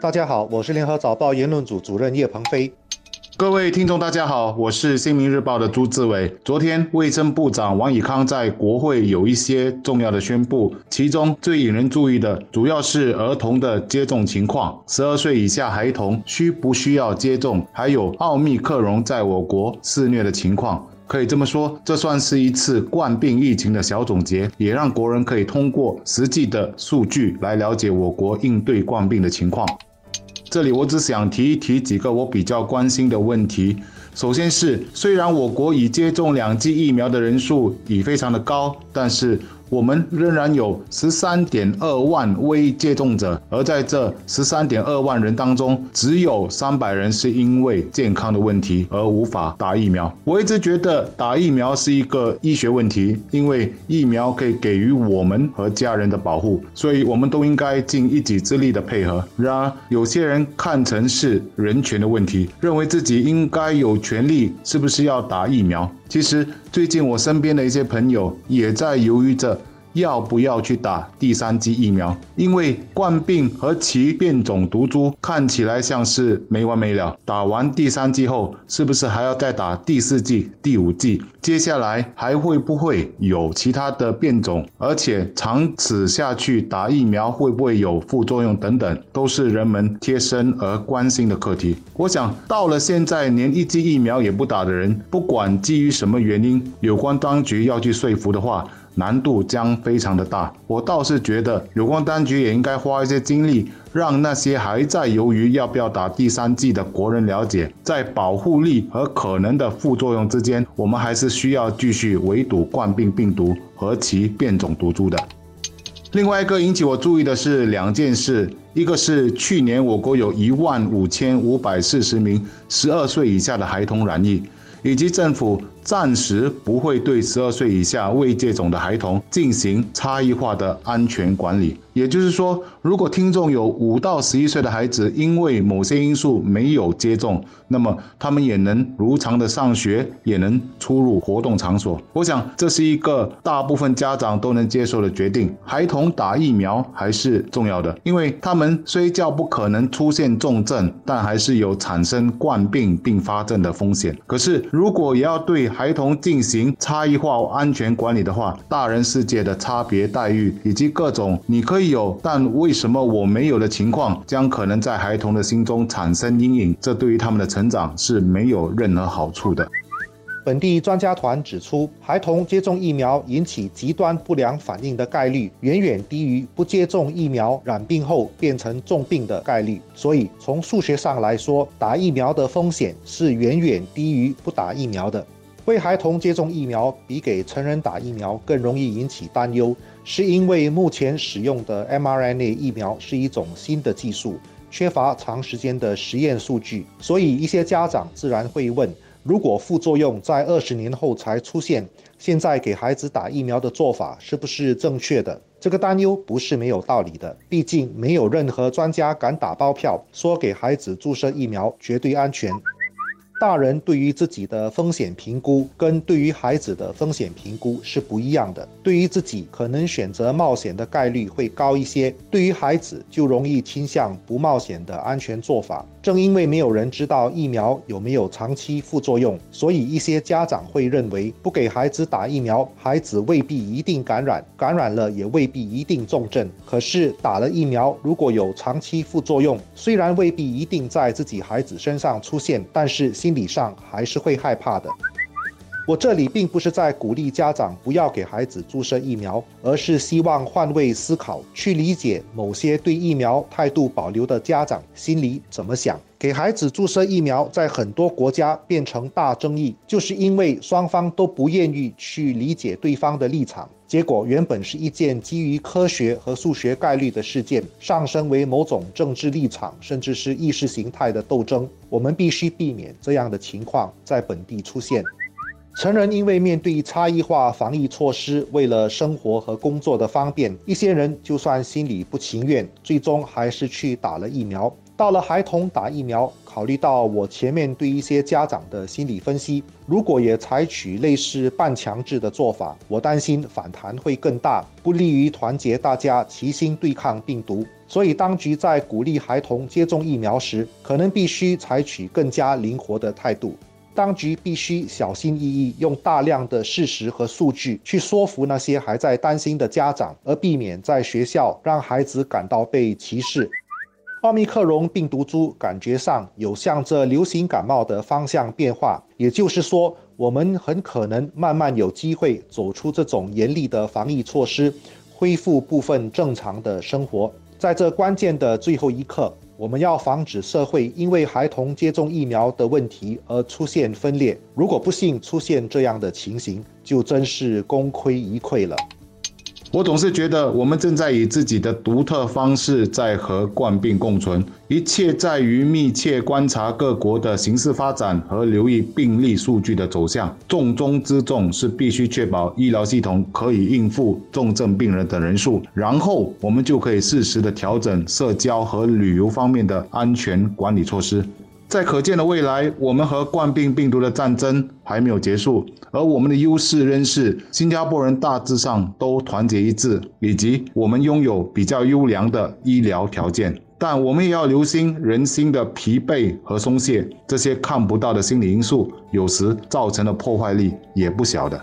大家好，我是联合早报言论组主任叶鹏飞。各位听众，大家好，我是新民日报的朱志伟。昨天，卫生部长王以康在国会有一些重要的宣布，其中最引人注意的，主要是儿童的接种情况，十二岁以下孩童需不需要接种，还有奥密克戎在我国肆虐的情况。可以这么说，这算是一次冠病疫情的小总结，也让国人可以通过实际的数据来了解我国应对冠病的情况。这里我只想提一提几个我比较关心的问题。首先是，虽然我国已接种两剂疫苗的人数已非常的高，但是。我们仍然有十三点二万未接种者，而在这十三点二万人当中，只有三百人是因为健康的问题而无法打疫苗。我一直觉得打疫苗是一个医学问题，因为疫苗可以给予我们和家人的保护，所以我们都应该尽一己之力的配合。然而，有些人看成是人权的问题，认为自己应该有权利，是不是要打疫苗？其实，最近我身边的一些朋友也在犹豫着。要不要去打第三剂疫苗？因为冠病和其变种毒株看起来像是没完没了。打完第三剂后，是不是还要再打第四剂、第五剂？接下来还会不会有其他的变种？而且长此下去，打疫苗会不会有副作用？等等，都是人们贴身而关心的课题。我想到了现在，连一剂疫苗也不打的人，不管基于什么原因，有关当局要去说服的话。难度将非常的大，我倒是觉得有关当局也应该花一些精力，让那些还在犹豫要不要打第三剂的国人了解，在保护力和可能的副作用之间，我们还是需要继续围堵冠病病毒和其变种毒株的。另外一个引起我注意的是两件事，一个是去年我国有一万五千五百四十名十二岁以下的孩童染疫，以及政府。暂时不会对十二岁以下未接种的孩童进行差异化的安全管理。也就是说，如果听众有五到十一岁的孩子，因为某些因素没有接种，那么他们也能如常的上学，也能出入活动场所。我想这是一个大部分家长都能接受的决定。孩童打疫苗还是重要的，因为他们虽叫不可能出现重症，但还是有产生冠病并发症的风险。可是如果也要对孩童进行差异化安全管理的话，大人世界的差别待遇以及各种你可以有，但为什么我没有的情况，将可能在孩童的心中产生阴影，这对于他们的成长是没有任何好处的。本地专家团指出，孩童接种疫苗引起极端不良反应的概率远远低于不接种疫苗染病后变成重病的概率。所以，从数学上来说，打疫苗的风险是远远低于不打疫苗的。为孩童接种疫苗比给成人打疫苗更容易引起担忧，是因为目前使用的 mRNA 疫苗是一种新的技术，缺乏长时间的实验数据，所以一些家长自然会问：如果副作用在二十年后才出现，现在给孩子打疫苗的做法是不是正确的？这个担忧不是没有道理的，毕竟没有任何专家敢打包票说给孩子注射疫苗绝对安全。大人对于自己的风险评估跟对于孩子的风险评估是不一样的。对于自己可能选择冒险的概率会高一些，对于孩子就容易倾向不冒险的安全做法。正因为没有人知道疫苗有没有长期副作用，所以一些家长会认为不给孩子打疫苗，孩子未必一定感染，感染了也未必一定重症。可是打了疫苗，如果有长期副作用，虽然未必一定在自己孩子身上出现，但是。心理上还是会害怕的。我这里并不是在鼓励家长不要给孩子注射疫苗，而是希望换位思考，去理解某些对疫苗态度保留的家长心里怎么想。给孩子注射疫苗，在很多国家变成大争议，就是因为双方都不愿意去理解对方的立场。结果原本是一件基于科学和数学概率的事件，上升为某种政治立场，甚至是意识形态的斗争。我们必须避免这样的情况在本地出现。成人因为面对差异化防疫措施，为了生活和工作的方便，一些人就算心里不情愿，最终还是去打了疫苗。到了孩童打疫苗，考虑到我前面对一些家长的心理分析，如果也采取类似半强制的做法，我担心反弹会更大，不利于团结大家齐心对抗病毒。所以，当局在鼓励孩童接种疫苗时，可能必须采取更加灵活的态度。当局必须小心翼翼，用大量的事实和数据去说服那些还在担心的家长，而避免在学校让孩子感到被歧视。奥密克戎病毒株感觉上有向着流行感冒的方向变化，也就是说，我们很可能慢慢有机会走出这种严厉的防疫措施，恢复部分正常的生活。在这关键的最后一刻，我们要防止社会因为孩童接种疫苗的问题而出现分裂。如果不幸出现这样的情形，就真是功亏一篑了。我总是觉得，我们正在以自己的独特方式在和冠病共存。一切在于密切观察各国的形势发展和留意病例数据的走向。重中之重是必须确保医疗系统可以应付重症病人的人数，然后我们就可以适时的调整社交和旅游方面的安全管理措施。在可见的未来，我们和冠病病毒的战争还没有结束，而我们的优势仍是新加坡人大致上都团结一致，以及我们拥有比较优良的医疗条件。但我们也要留心人心的疲惫和松懈，这些看不到的心理因素，有时造成的破坏力也不小的。